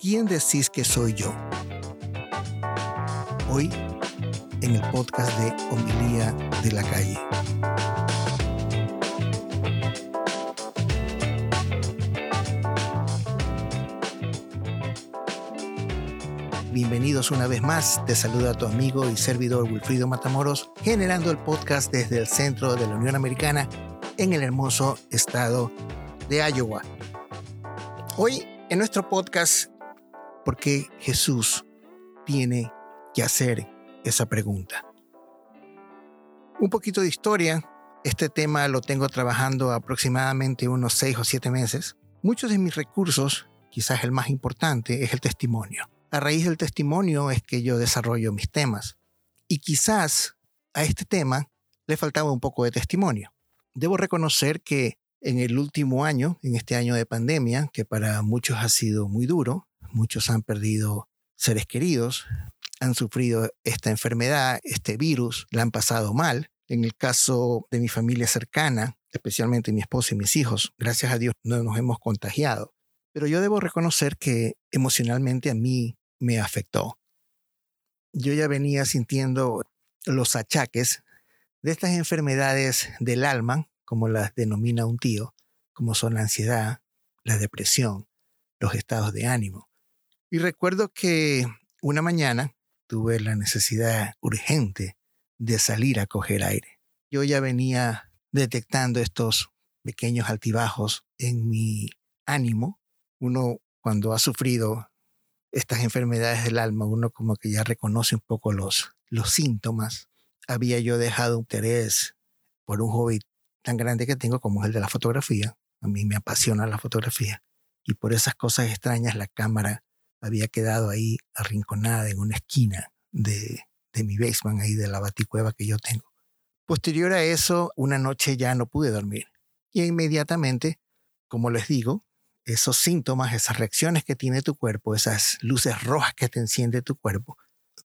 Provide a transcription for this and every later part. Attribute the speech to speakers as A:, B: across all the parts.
A: ¿quién decís que soy yo? Hoy en el podcast de Homilía de la Calle. Bienvenidos una vez más. Te saluda tu amigo y servidor Wilfrido Matamoros, generando el podcast desde el centro de la Unión Americana en el hermoso estado de Iowa. Hoy en nuestro podcast, ¿por qué Jesús tiene que hacer esa pregunta? Un poquito de historia. Este tema lo tengo trabajando aproximadamente unos seis o siete meses. Muchos de mis recursos, quizás el más importante, es el testimonio. A raíz del testimonio es que yo desarrollo mis temas. Y quizás a este tema le faltaba un poco de testimonio. Debo reconocer que en el último año, en este año de pandemia, que para muchos ha sido muy duro, muchos han perdido seres queridos, han sufrido esta enfermedad, este virus, la han pasado mal. En el caso de mi familia cercana, especialmente mi esposa y mis hijos, gracias a Dios no nos hemos contagiado. Pero yo debo reconocer que emocionalmente a mí me afectó. Yo ya venía sintiendo los achaques de estas enfermedades del alma como las denomina un tío, como son la ansiedad, la depresión, los estados de ánimo. Y recuerdo que una mañana tuve la necesidad urgente de salir a coger aire. Yo ya venía detectando estos pequeños altibajos en mi ánimo. Uno cuando ha sufrido estas enfermedades del alma, uno como que ya reconoce un poco los, los síntomas. Había yo dejado un interés por un hobby tan grande que tengo como el de la fotografía. A mí me apasiona la fotografía. Y por esas cosas extrañas la cámara había quedado ahí arrinconada en una esquina de, de mi basement, ahí de la baticueva que yo tengo. Posterior a eso, una noche ya no pude dormir. Y inmediatamente, como les digo, esos síntomas, esas reacciones que tiene tu cuerpo, esas luces rojas que te enciende tu cuerpo,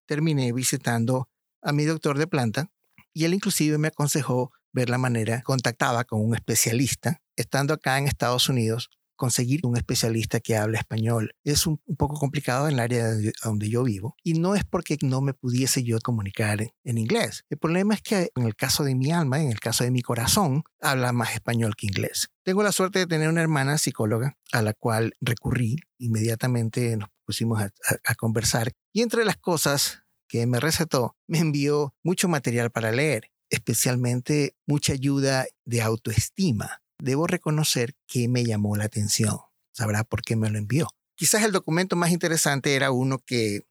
A: terminé visitando a mi doctor de planta y él inclusive me aconsejó ver la manera, contactaba con un especialista, estando acá en Estados Unidos, conseguir un especialista que hable español es un, poco complicado en el área donde yo vivo y no es porque no me pudiese yo comunicar en, inglés. El problema es que en el caso de mi alma, en el caso de mi corazón, habla más español que inglés. Tengo la suerte de tener una hermana psicóloga a la cual recurrí inmediatamente, nos pusimos a conversar y entre las cosas que me recetó, me envió mucho material para leer especialmente mucha ayuda de autoestima. Debo reconocer que me llamó la atención. Sabrá por qué me lo envió. Quizás el documento más interesante era uno que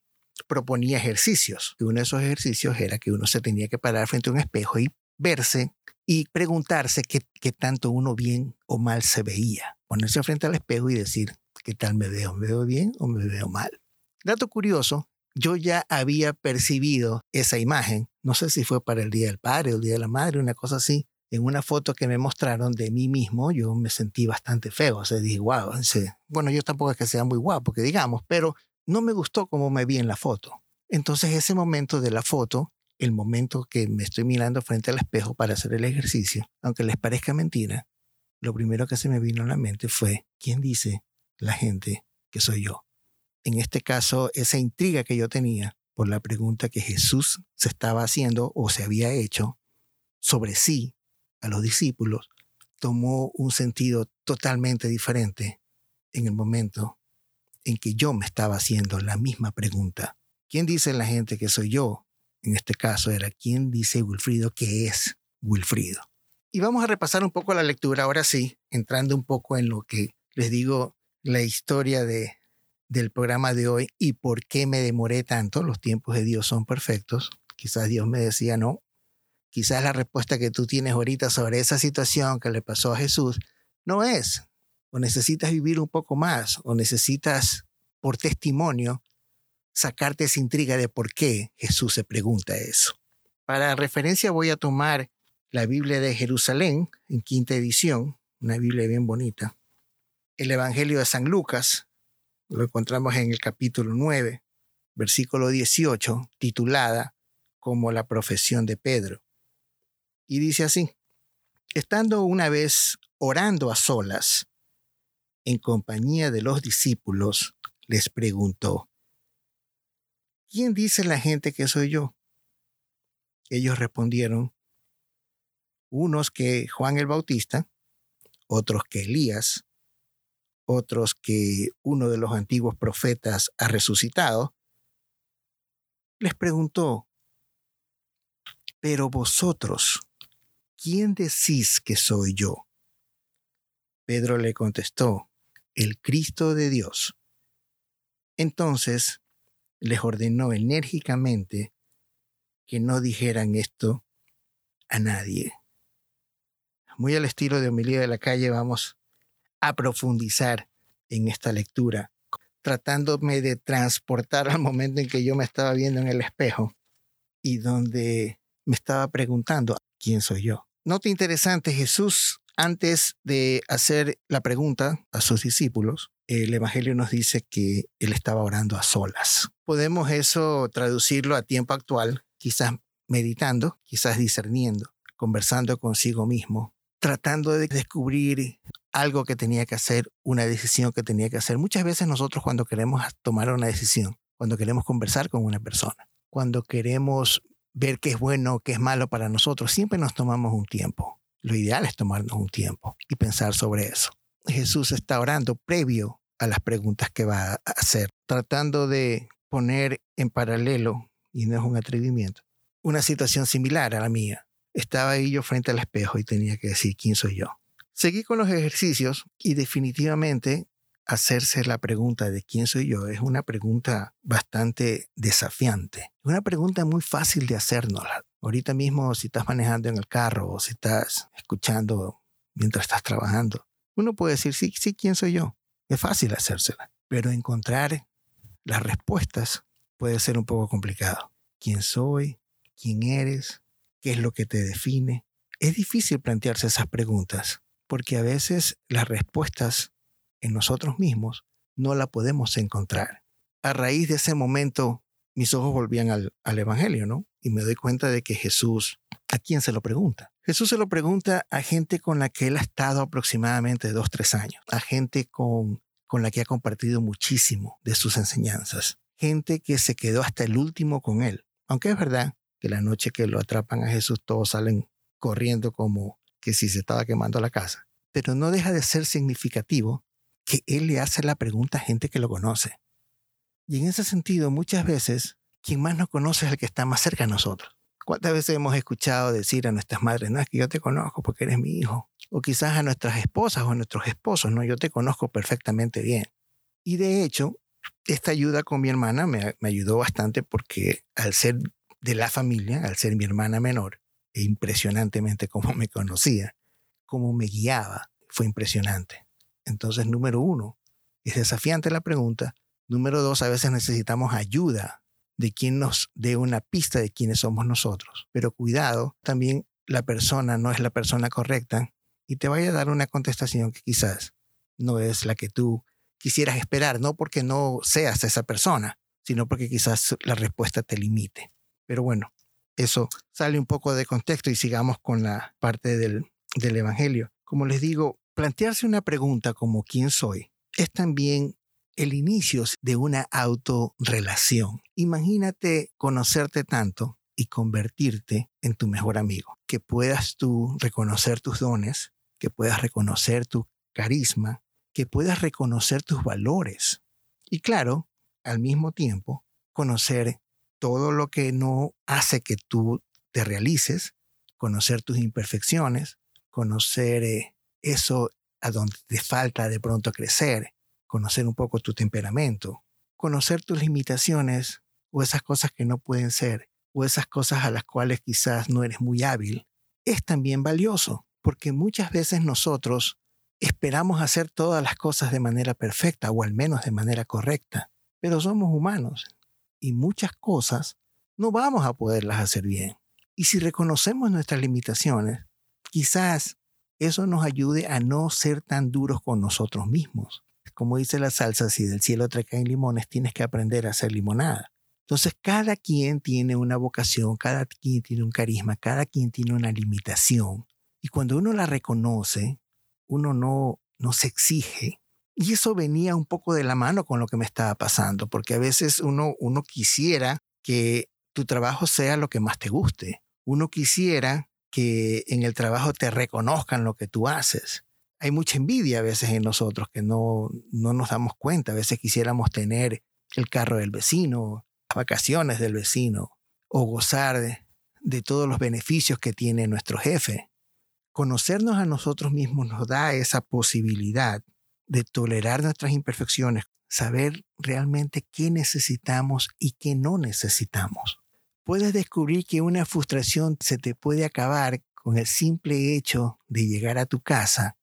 A: proponía ejercicios. Uno de esos ejercicios era que uno se tenía que parar frente a un espejo y verse y preguntarse qué, qué tanto uno bien o mal se veía. Ponerse frente al espejo y decir, ¿qué tal me veo? ¿Me veo bien o me veo mal? Dato curioso, yo ya había percibido esa imagen, no sé si fue para el Día del Padre o el Día de la Madre, una cosa así, en una foto que me mostraron de mí mismo, yo me sentí bastante feo, o sea, dije, wow, bueno, yo tampoco es que sea muy guapo, que digamos, pero no me gustó cómo me vi en la foto. Entonces ese momento de la foto, el momento que me estoy mirando frente al espejo para hacer el ejercicio, aunque les parezca mentira, lo primero que se me vino a la mente fue, ¿quién dice la gente que soy yo? en este caso, esa intriga que yo tenía por la pregunta que Jesús se estaba haciendo o se había hecho sobre sí a los discípulos, tomó un sentido totalmente diferente en el momento en que yo me estaba haciendo la misma pregunta. ¿Quién dice la gente que soy yo? En este caso era ¿quién dice Wilfrido que es Wilfrido? Y vamos a repasar un poco la lectura ahora sí, entrando un poco en lo que les digo, la historia de, del programa de hoy y por qué me demoré tanto. Los tiempos de Dios son perfectos. Quizás Dios me decía, no. Quizás la respuesta que tú tienes ahorita sobre esa situación que le pasó a Jesús no es. O necesitas vivir un poco más, o necesitas, por testimonio, sacarte esa intriga de por qué Jesús se pregunta eso. Para referencia voy a tomar la Biblia de Jerusalén, en quinta edición, una Biblia bien bonita. El Evangelio de San Lucas, lo encontramos en el capítulo 9, versículo 18, titulada como la profesión de Pedro. Y dice así, estando una vez orando a solas, en compañía de los discípulos, les preguntó, ¿quién dice la gente que soy yo? Ellos respondieron, unos que Juan el Bautista, otros que Elías, otros que uno de los antiguos profetas ha resucitado, les preguntó, pero vosotros, ¿quién decís que soy yo? Pedro le contestó, el Cristo de Dios. Entonces les ordenó enérgicamente que no dijeran esto a nadie. Muy al estilo de homilía de la calle, vamos a profundizar en esta lectura, tratándome de transportar al momento en que yo me estaba viendo en el espejo y donde me estaba preguntando, ¿quién soy yo? Nota interesante, Jesús, antes de hacer la pregunta a sus discípulos, el Evangelio nos dice que él estaba orando a solas. Podemos eso traducirlo a tiempo actual, quizás meditando, quizás discerniendo, conversando consigo mismo, tratando de descubrir algo que tenía que hacer, una decisión que tenía que hacer. Muchas veces nosotros cuando queremos tomar una decisión, cuando queremos conversar con una persona, cuando queremos ver qué es bueno, qué es malo para nosotros, siempre nos tomamos un tiempo. Lo ideal es tomarnos un tiempo y pensar sobre eso. Jesús está orando previo a las preguntas que va a hacer, tratando de poner en paralelo, y no es un atrevimiento, una situación similar a la mía. Estaba ahí yo frente al espejo y tenía que decir quién soy yo. Seguí con los ejercicios y definitivamente hacerse la pregunta de quién soy yo es una pregunta bastante desafiante. Una pregunta muy fácil de hacernos. Ahorita mismo si estás manejando en el carro o si estás escuchando mientras estás trabajando, uno puede decir, sí, sí, ¿quién soy yo? Es fácil hacérsela, pero encontrar las respuestas puede ser un poco complicado. ¿Quién soy? ¿Quién eres? ¿Qué es lo que te define? Es difícil plantearse esas preguntas porque a veces las respuestas en nosotros mismos no la podemos encontrar. A raíz de ese momento, mis ojos volvían al, al, Evangelio, ¿no? Y me doy cuenta de que Jesús, ¿a quién se lo pregunta? Jesús se lo pregunta a gente con la que él ha estado aproximadamente dos, tres años, a gente con, con la que ha compartido muchísimo de sus enseñanzas, gente que se quedó hasta el último con él. Aunque es verdad que la noche que lo atrapan a Jesús todos salen corriendo como que si se estaba quemando la casa. Pero no deja de ser significativo que él le hace la pregunta a gente que lo conoce. Y en ese sentido, muchas veces, quien más nos conoce es el que está más cerca de nosotros. ¿Cuántas veces hemos escuchado decir a nuestras madres, no es que yo te conozco porque eres mi hijo? O quizás a nuestras esposas o a nuestros esposos, no, yo te conozco perfectamente bien. Y de hecho, esta ayuda con mi hermana me, me ayudó bastante porque al ser de la familia, al ser mi hermana menor, e impresionantemente cómo me conocía, cómo me guiaba, fue impresionante. Entonces, número uno, es desafiante la pregunta. Número dos, a veces necesitamos ayuda de quien nos dé una pista de quiénes somos nosotros. Pero cuidado, también la persona no es la persona correcta y te vaya a dar una contestación que quizás no es la que tú quisieras esperar, no porque no seas esa persona, sino porque quizás la respuesta te limite. Pero bueno, eso sale un poco de contexto y sigamos con la parte del, del Evangelio. Como les digo, Plantearse una pregunta como ¿quién soy? es también el inicio de una autorrelación. Imagínate conocerte tanto y convertirte en tu mejor amigo, que puedas tú reconocer tus dones, que puedas reconocer tu carisma, que puedas reconocer tus valores y claro, al mismo tiempo, conocer todo lo que no hace que tú te realices, conocer tus imperfecciones, conocer eh, eso a donde te falta de pronto crecer, conocer un poco tu temperamento, conocer tus limitaciones o esas cosas que no pueden ser o esas cosas a las cuales quizás no eres muy hábil, es también valioso, porque muchas veces nosotros esperamos hacer todas las cosas de manera perfecta o al menos de manera correcta, pero somos humanos y muchas cosas no vamos a poderlas hacer bien. Y si reconocemos nuestras limitaciones, quizás eso nos ayude a no ser tan duros con nosotros mismos. Como dice la salsa, si del cielo te caen limones, tienes que aprender a hacer limonada. Entonces, cada quien tiene una vocación, cada quien tiene un carisma, cada quien tiene una limitación. Y cuando uno la reconoce, uno no, no se exige, Y eso venía un poco de la mano con lo que me estaba pasando, porque a veces uno, uno quisiera que tu trabajo sea lo que más te guste. Uno quisiera que en el trabajo te reconozcan lo que tú haces. Hay mucha envidia a veces en nosotros que no, no nos damos cuenta. A veces quisiéramos tener el carro del vecino, las vacaciones del vecino, o gozar de, de todos los beneficios que tiene nuestro jefe. Conocernos a nosotros mismos nos da esa posibilidad de tolerar nuestras imperfecciones, saber realmente qué necesitamos y qué no necesitamos. Puedes descubrir que una frustración se te puede acabar con el simple hecho de llegar a tu casa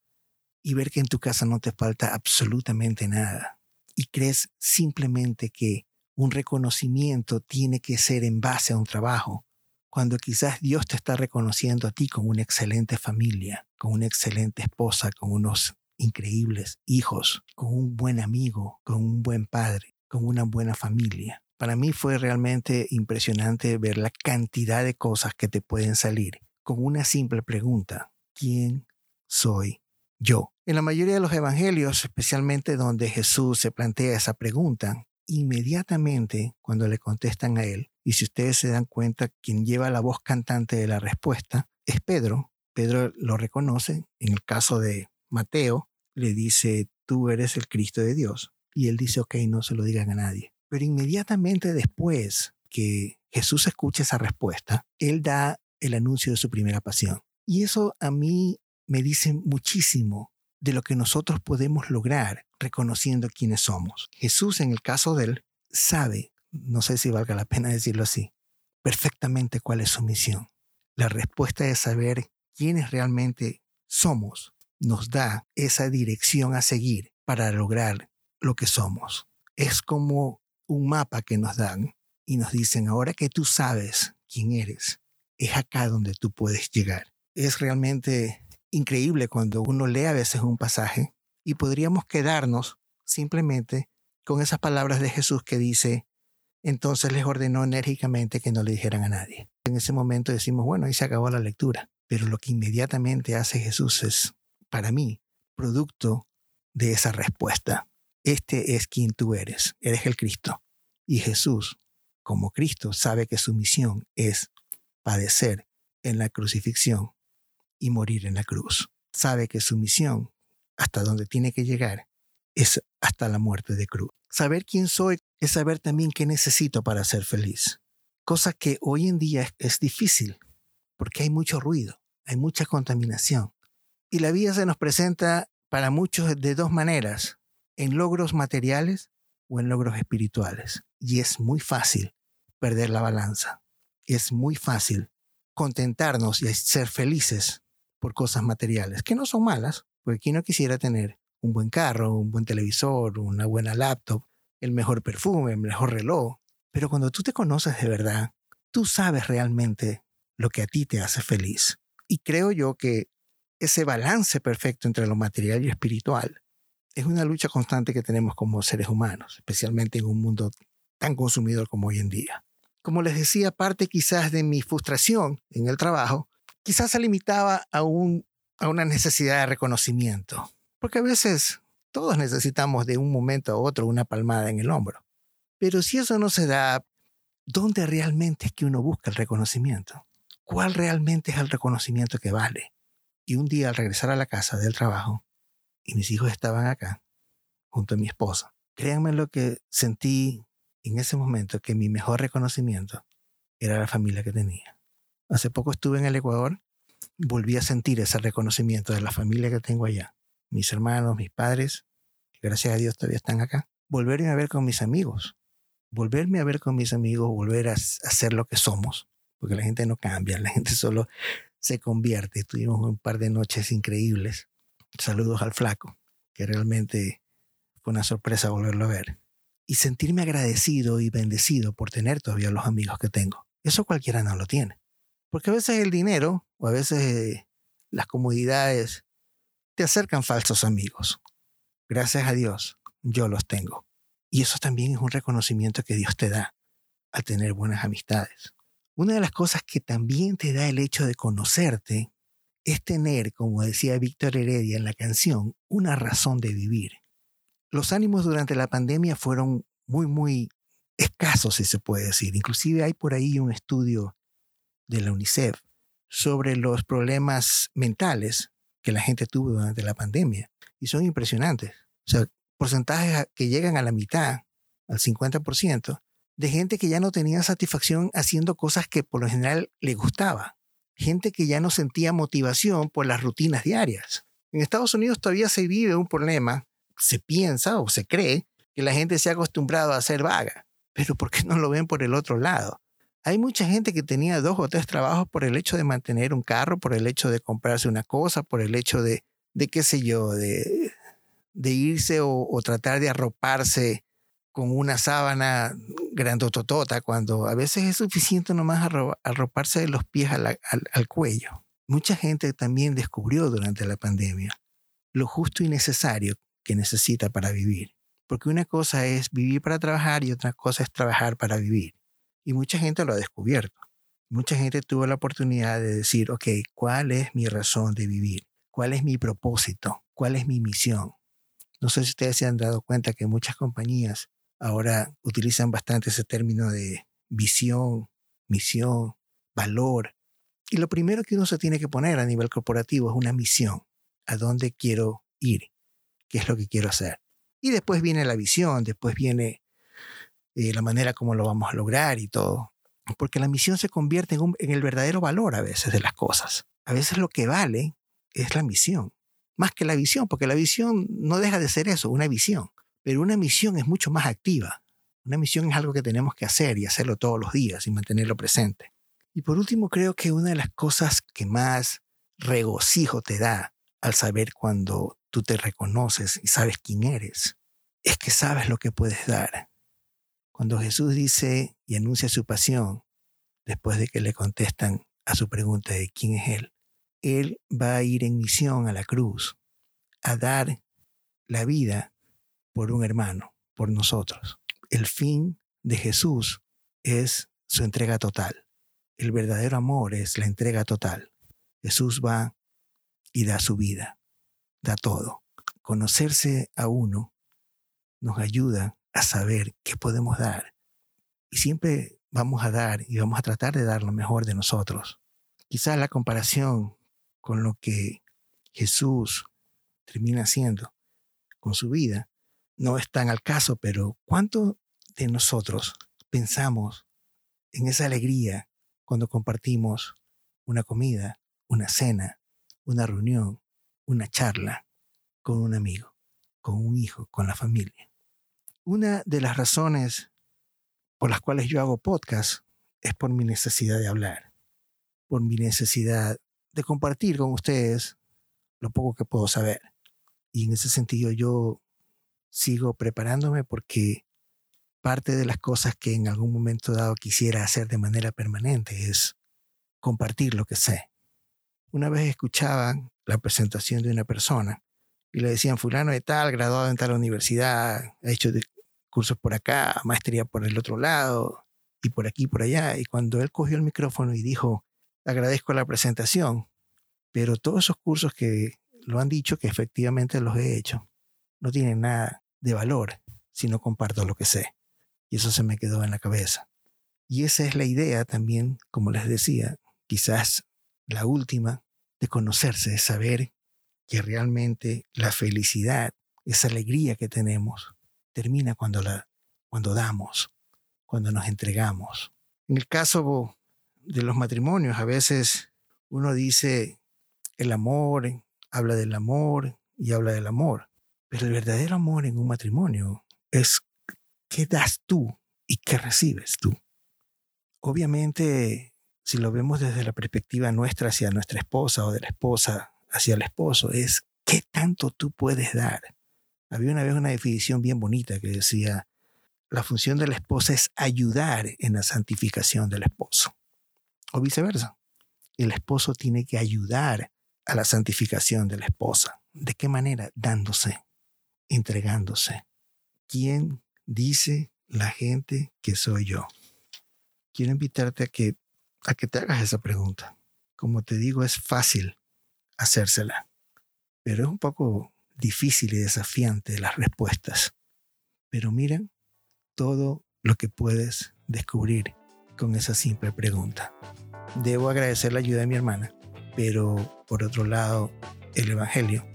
A: y ver que en tu casa no te falta absolutamente nada. Y crees simplemente que un reconocimiento tiene que ser en base a un trabajo, cuando quizás Dios te está reconociendo a ti con una excelente familia, con una excelente esposa, con unos increíbles hijos, con un buen amigo, con un buen padre, con una buena familia. Para mí fue realmente impresionante ver la cantidad de cosas que te pueden salir con una simple pregunta. ¿Quién soy yo? En la mayoría de los evangelios, especialmente donde Jesús se plantea esa pregunta, inmediatamente cuando le contestan a él, y si ustedes se dan cuenta, quien lleva la voz cantante de la respuesta es Pedro. Pedro lo reconoce. En el caso de Mateo, le dice, tú eres el Cristo de Dios. Y él dice, ok, no se lo digan a nadie. Pero inmediatamente después que Jesús escucha esa respuesta, él da el anuncio de su primera pasión. Y eso a mí me dice muchísimo de lo que nosotros podemos lograr reconociendo quiénes somos. Jesús, en el caso de él, sabe, no sé si valga la pena decirlo así, perfectamente cuál es su misión. La respuesta de saber quiénes realmente somos nos da esa dirección a seguir para lograr lo que somos. Es como un mapa que nos dan y nos dicen, ahora que tú sabes quién eres, es acá donde tú puedes llegar. Es realmente increíble cuando uno lee a veces un pasaje y podríamos quedarnos simplemente con esas palabras de Jesús que dice, entonces les ordenó enérgicamente que no le dijeran a nadie. En ese momento decimos, bueno, ahí se acabó la lectura, pero lo que inmediatamente hace Jesús es para mí, producto de esa respuesta. Este es quien tú eres, eres el Cristo. Y Jesús, como Cristo, sabe que su misión es padecer en la crucifixión y morir en la cruz. Sabe que su misión, hasta donde tiene que llegar, es hasta la muerte de cruz. Saber quién soy es saber también qué necesito para ser feliz. Cosa que hoy en día es difícil, porque hay mucho ruido, hay mucha contaminación. Y la vida se nos presenta para muchos de dos maneras, en logros materiales o en logros espirituales. Y es muy fácil perder la balanza. Es muy fácil contentarnos y ser felices por cosas materiales, que no son malas, porque quien no quisiera tener un buen carro, un buen televisor, una buena laptop, el mejor perfume, el mejor reloj. Pero cuando tú te conoces de verdad, tú sabes realmente lo que a ti te hace feliz. Y creo yo que ese balance perfecto entre lo material y espiritual es una lucha constante que tenemos como seres humanos, especialmente en un mundo tan consumidor como hoy en día. Como les decía, parte quizás de mi frustración en el trabajo, quizás se limitaba a, un, a una necesidad de reconocimiento, porque a veces todos necesitamos de un momento a otro una palmada en el hombro. Pero si eso no se da, ¿dónde realmente es que uno busca el reconocimiento? ¿Cuál realmente es el reconocimiento que vale? Y un día al regresar a la casa del trabajo, y mis hijos estaban acá, junto a mi esposa, créanme lo que sentí en ese momento, que mi mejor reconocimiento era la familia que tenía. Hace poco estuve en el Ecuador, volví a sentir ese reconocimiento de la familia que tengo allá. Mis hermanos, mis padres, gracias a Dios todavía están acá. Volverme a ver con mis amigos, volverme a ver con mis amigos, volver a, ser lo que somos, porque la gente no cambia, la gente solo se convierte. Tuvimos un par de noches increíbles. Saludos al flaco, que realmente fue una sorpresa volverlo a ver. Y sentirme agradecido y bendecido por tener todavía los amigos que tengo. Eso cualquiera no lo tiene. Porque a veces el dinero o a veces eh, las comodidades te acercan falsos amigos. Gracias a Dios, yo los tengo. Y eso también es un reconocimiento que Dios te da al tener buenas amistades. Una de las cosas que también te da el hecho de conocerte es tener, como decía Víctor Heredia en la canción, una razón de vivir. los ánimos durante la pandemia fueron muy, muy escasos, si se puede decir. Inclusive hay por ahí un estudio de la UNICEF sobre los problemas mentales que la gente tuvo durante la pandemia y son impresionantes. O sea, porcentajes que llegan a la mitad, al 50%, de gente que ya no tenía satisfacción haciendo cosas que por lo general le gustaba. Gente que ya no sentía motivación por las rutinas diarias. En Estados Unidos todavía se vive un problema, se piensa o se cree que la gente se ha acostumbrado a ser vaga, pero ¿por qué no lo ven por el otro lado? Hay mucha gente que tenía dos o tres trabajos por el hecho de mantener un carro, por el hecho de comprarse una cosa, por el hecho de, de qué sé yo, de, de irse o, o tratar de arroparse con una sábana grandototota, cuando a veces es suficiente nomás arroparse de los pies al, al, cuello. Mucha gente también descubrió durante la pandemia lo justo y necesario que necesita para vivir. Porque una cosa es vivir para trabajar y otra cosa es trabajar para vivir. Y mucha gente lo ha descubierto. Mucha gente tuvo la oportunidad de decir, ok, ¿cuál es mi razón de vivir? ¿Cuál es mi propósito? ¿Cuál es mi misión? No sé si ustedes se han dado cuenta que muchas compañías ahora utilizan bastante ese término de visión, misión, valor. Y lo primero que uno se tiene que poner a nivel corporativo es una misión. ¿A dónde quiero ir? ¿Qué es lo que quiero hacer? Y después viene la visión, después viene eh, la manera como lo vamos a lograr y todo. Porque la misión se convierte en, en el verdadero valor a veces de las cosas. A veces lo que vale es la misión, más que la visión, porque la visión no deja de ser eso, una visión. Pero una misión es mucho más activa. Una misión es algo que tenemos que hacer y hacerlo todos los días y mantenerlo presente. Y por último, creo que una de las cosas que más regocijo te da al saber cuando tú te reconoces y sabes quién eres, es que sabes lo que puedes dar. Cuando Jesús dice y anuncia su pasión, después de que le contestan a su pregunta de quién es Él, Él va a ir en misión a la cruz, a dar la vida por un hermano, por nosotros. El fin de Jesús es su entrega total. El verdadero amor es la entrega total. Jesús va y da su vida, da todo. Conocerse a uno nos ayuda a saber qué podemos dar. Y siempre vamos a dar y vamos a tratar de dar lo mejor de nosotros. Quizás la comparación con lo que Jesús termina haciendo con su vida no es tan al caso, pero ¿cuánto de nosotros pensamos en esa alegría cuando compartimos una comida, una cena, una reunión, una charla con un amigo, con un hijo, con la familia? Una de las razones por las cuales yo hago podcast es por mi necesidad de hablar, por mi necesidad de compartir con ustedes lo poco que puedo saber. Y en ese sentido yo sigo preparándome porque parte de las cosas que en algún momento dado quisiera hacer de manera permanente es compartir lo que sé. Una vez escuchaba la presentación de una persona y le decían, fulano de tal, graduado en tal universidad, ha hecho cursos por acá, maestría por el otro lado y por aquí, por allá. Y cuando él cogió el micrófono y dijo, agradezco la presentación, pero todos esos cursos que lo han dicho, que efectivamente los he hecho, no tienen nada de valor si no comparto lo que sé. Y eso se me quedó en la cabeza. Y esa es la idea también, como les decía, quizás la última, de conocerse, de saber que realmente la felicidad, esa alegría que tenemos, termina cuando, la, cuando damos, cuando nos entregamos. En el caso de los matrimonios, a veces uno dice el amor, habla del amor y habla del amor. Pero el verdadero amor en un matrimonio es qué das tú y qué recibes tú. Obviamente, si lo vemos desde la perspectiva nuestra hacia nuestra esposa o de la esposa hacia el esposo, es qué tanto tú puedes dar. Había una vez una definición bien bonita que decía, la función de la esposa es ayudar en la santificación del esposo. O viceversa. El esposo tiene que ayudar a la santificación de la esposa. ¿De qué manera? Dándose entregándose. ¿Quién dice la gente que soy yo? Quiero invitarte a que, a que te hagas esa pregunta. Como te digo, es fácil hacérsela, pero es un poco difícil y desafiante las respuestas. Pero miren todo lo que puedes descubrir con esa simple pregunta. Debo agradecer la ayuda de mi hermana, pero por otro lado, el Evangelio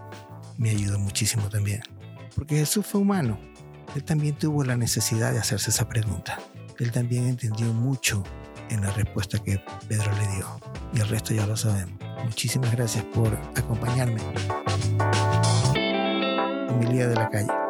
A: me ayudó muchísimo también. Porque Jesús fue humano. Él también tuvo la necesidad de hacerse esa pregunta. Él también entendió mucho en la respuesta que Pedro le dio. Y el resto ya lo sabemos. Muchísimas gracias por acompañarme. Emilia de la calle.